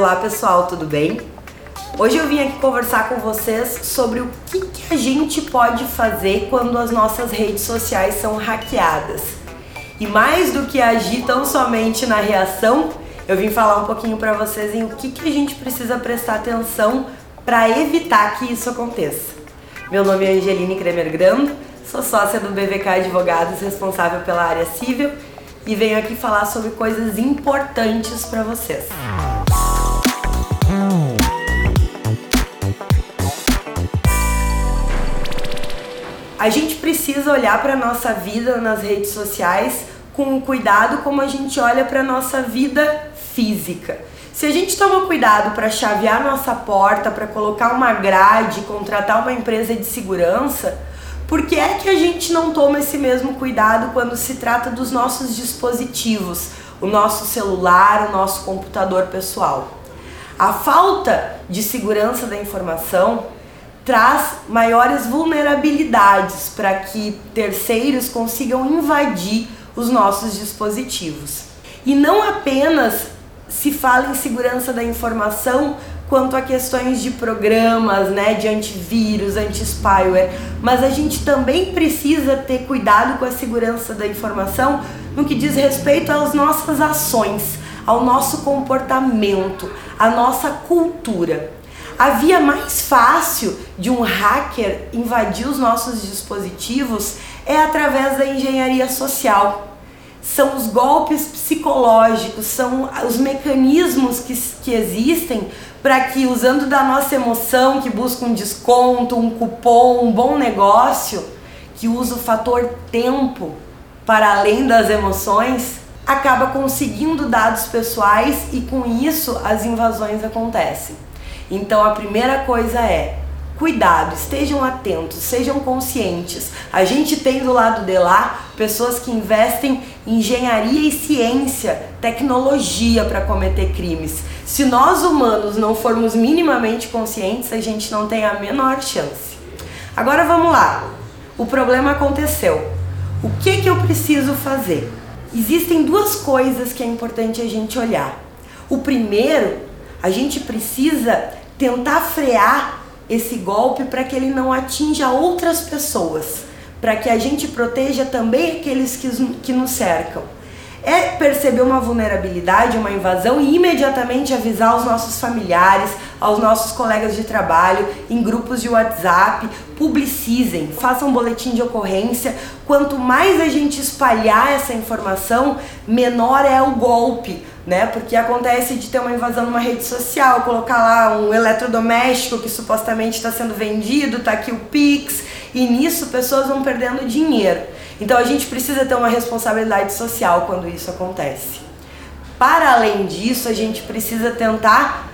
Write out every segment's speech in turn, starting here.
Olá pessoal, tudo bem? Hoje eu vim aqui conversar com vocês sobre o que, que a gente pode fazer quando as nossas redes sociais são hackeadas. E mais do que agir tão somente na reação, eu vim falar um pouquinho para vocês em o que, que a gente precisa prestar atenção para evitar que isso aconteça. Meu nome é Angeline Kremer Grando, sou sócia do BVK Advogados, responsável pela área civil, e venho aqui falar sobre coisas importantes para vocês. A gente precisa olhar para nossa vida nas redes sociais com cuidado como a gente olha para nossa vida física. Se a gente toma cuidado para chavear nossa porta, para colocar uma grade, contratar uma empresa de segurança, por que é que a gente não toma esse mesmo cuidado quando se trata dos nossos dispositivos, o nosso celular, o nosso computador pessoal? A falta de segurança da informação traz maiores vulnerabilidades para que terceiros consigam invadir os nossos dispositivos. E não apenas se fala em segurança da informação quanto a questões de programas, né, de antivírus, anti-spyware, mas a gente também precisa ter cuidado com a segurança da informação no que diz respeito às nossas ações, ao nosso comportamento, à nossa cultura. A via mais fácil de um hacker invadir os nossos dispositivos é através da engenharia social. São os golpes psicológicos, são os mecanismos que, que existem para que, usando da nossa emoção, que busca um desconto, um cupom, um bom negócio, que usa o fator tempo para além das emoções, acaba conseguindo dados pessoais e com isso as invasões acontecem. Então a primeira coisa é cuidado, estejam atentos, sejam conscientes. A gente tem do lado de lá pessoas que investem em engenharia e ciência, tecnologia para cometer crimes. Se nós humanos não formos minimamente conscientes, a gente não tem a menor chance. Agora vamos lá. O problema aconteceu. O que que eu preciso fazer? Existem duas coisas que é importante a gente olhar. O primeiro, a gente precisa tentar frear esse golpe para que ele não atinja outras pessoas, para que a gente proteja também aqueles que, que nos cercam. É perceber uma vulnerabilidade, uma invasão e imediatamente avisar os nossos familiares, aos nossos colegas de trabalho, em grupos de WhatsApp, publicizem, façam boletim de ocorrência. Quanto mais a gente espalhar essa informação, menor é o golpe né? Porque acontece de ter uma invasão numa rede social, colocar lá um eletrodoméstico que supostamente está sendo vendido, tá aqui o Pix, e nisso pessoas vão perdendo dinheiro. Então a gente precisa ter uma responsabilidade social quando isso acontece. Para além disso, a gente precisa tentar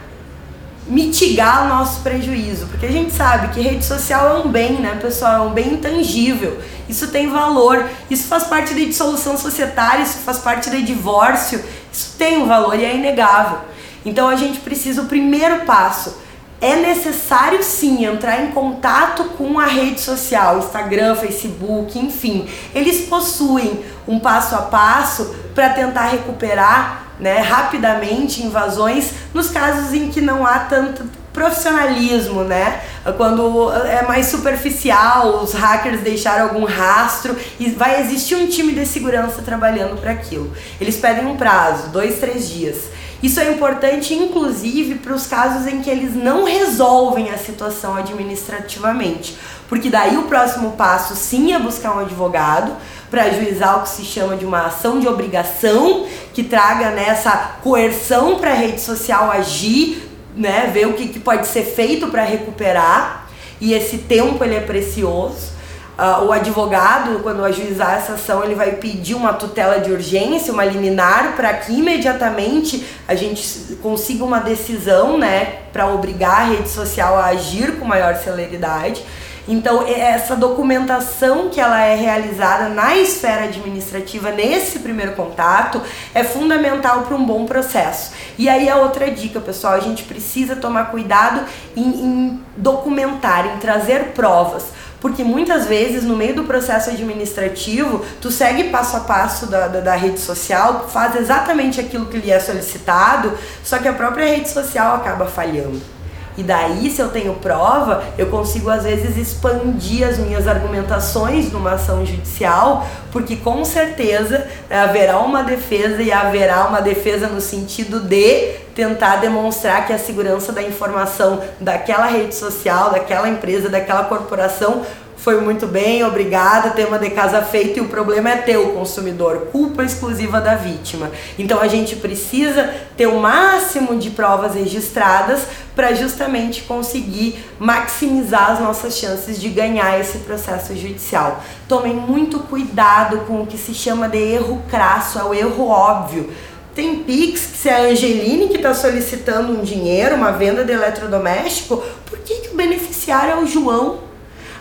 mitigar o nosso prejuízo, porque a gente sabe que rede social é um bem, né, pessoal? É um bem intangível. Isso tem valor, isso faz parte da dissolução societária, isso faz parte do divórcio, isso tem um valor e é inegável. Então a gente precisa, o primeiro passo, é necessário sim entrar em contato com a rede social, Instagram, Facebook, enfim. Eles possuem um passo a passo para tentar recuperar né, rapidamente invasões nos casos em que não há tanto profissionalismo, né? Quando é mais superficial, os hackers deixaram algum rastro e vai existir um time de segurança trabalhando para aquilo. Eles pedem um prazo, dois, três dias. Isso é importante, inclusive, para os casos em que eles não resolvem a situação administrativamente, porque daí o próximo passo sim é buscar um advogado para ajuizar o que se chama de uma ação de obrigação que traga nessa coerção para a rede social agir né, ver o que, que pode ser feito para recuperar e esse tempo ele é precioso. Uh, o advogado, quando ajuizar essa ação, ele vai pedir uma tutela de urgência, uma liminar, para que imediatamente a gente consiga uma decisão, né, para obrigar a rede social a agir com maior celeridade. Então, essa documentação que ela é realizada na esfera administrativa nesse primeiro contato é fundamental para um bom processo. E aí a outra dica, pessoal, a gente precisa tomar cuidado em, em documentar, em trazer provas Porque muitas vezes, no meio do processo administrativo, tu segue passo a passo da, da, da rede social, faz exatamente aquilo que lhe é solicitado, só que a própria rede social acaba falhando. E daí, se eu tenho prova, eu consigo às vezes expandir as minhas argumentações numa ação judicial, porque com certeza haverá uma defesa e haverá uma defesa no sentido de tentar demonstrar que a segurança da informação daquela rede social, daquela empresa, daquela corporação foi muito bem, obrigada, tema de casa feito e o problema é teu, consumidor, culpa exclusiva da vítima. Então a gente precisa ter o máximo de provas registradas para justamente conseguir maximizar as nossas chances de ganhar esse processo judicial. Tomem muito cuidado com o que se chama de erro crasso, é o erro óbvio. Tem Pix, que se é a Angeline que está solicitando um dinheiro, uma venda de eletrodoméstico, por que, que o beneficiário é o João?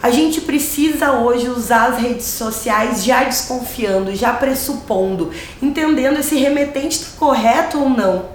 A gente precisa hoje usar as redes sociais já desconfiando, já pressupondo, entendendo se remetente está correto ou não.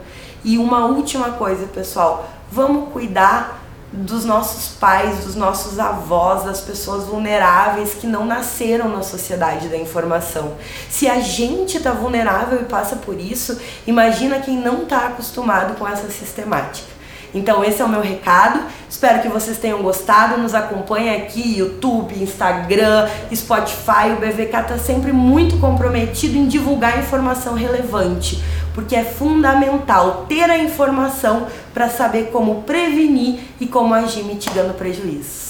E uma última coisa, pessoal, vamos cuidar dos nossos pais, dos nossos avós, das pessoas vulneráveis que não nasceram na sociedade da informação. Se a gente está vulnerável e passa por isso, imagina quem não está acostumado com essa sistemática. Então esse é o meu recado. Espero que vocês tenham gostado. Nos acompanhe aqui, YouTube, Instagram, Spotify. O BVK está sempre muito comprometido em divulgar informação relevante, porque é fundamental ter a informação para saber como prevenir e como agir mitigando prejuízos.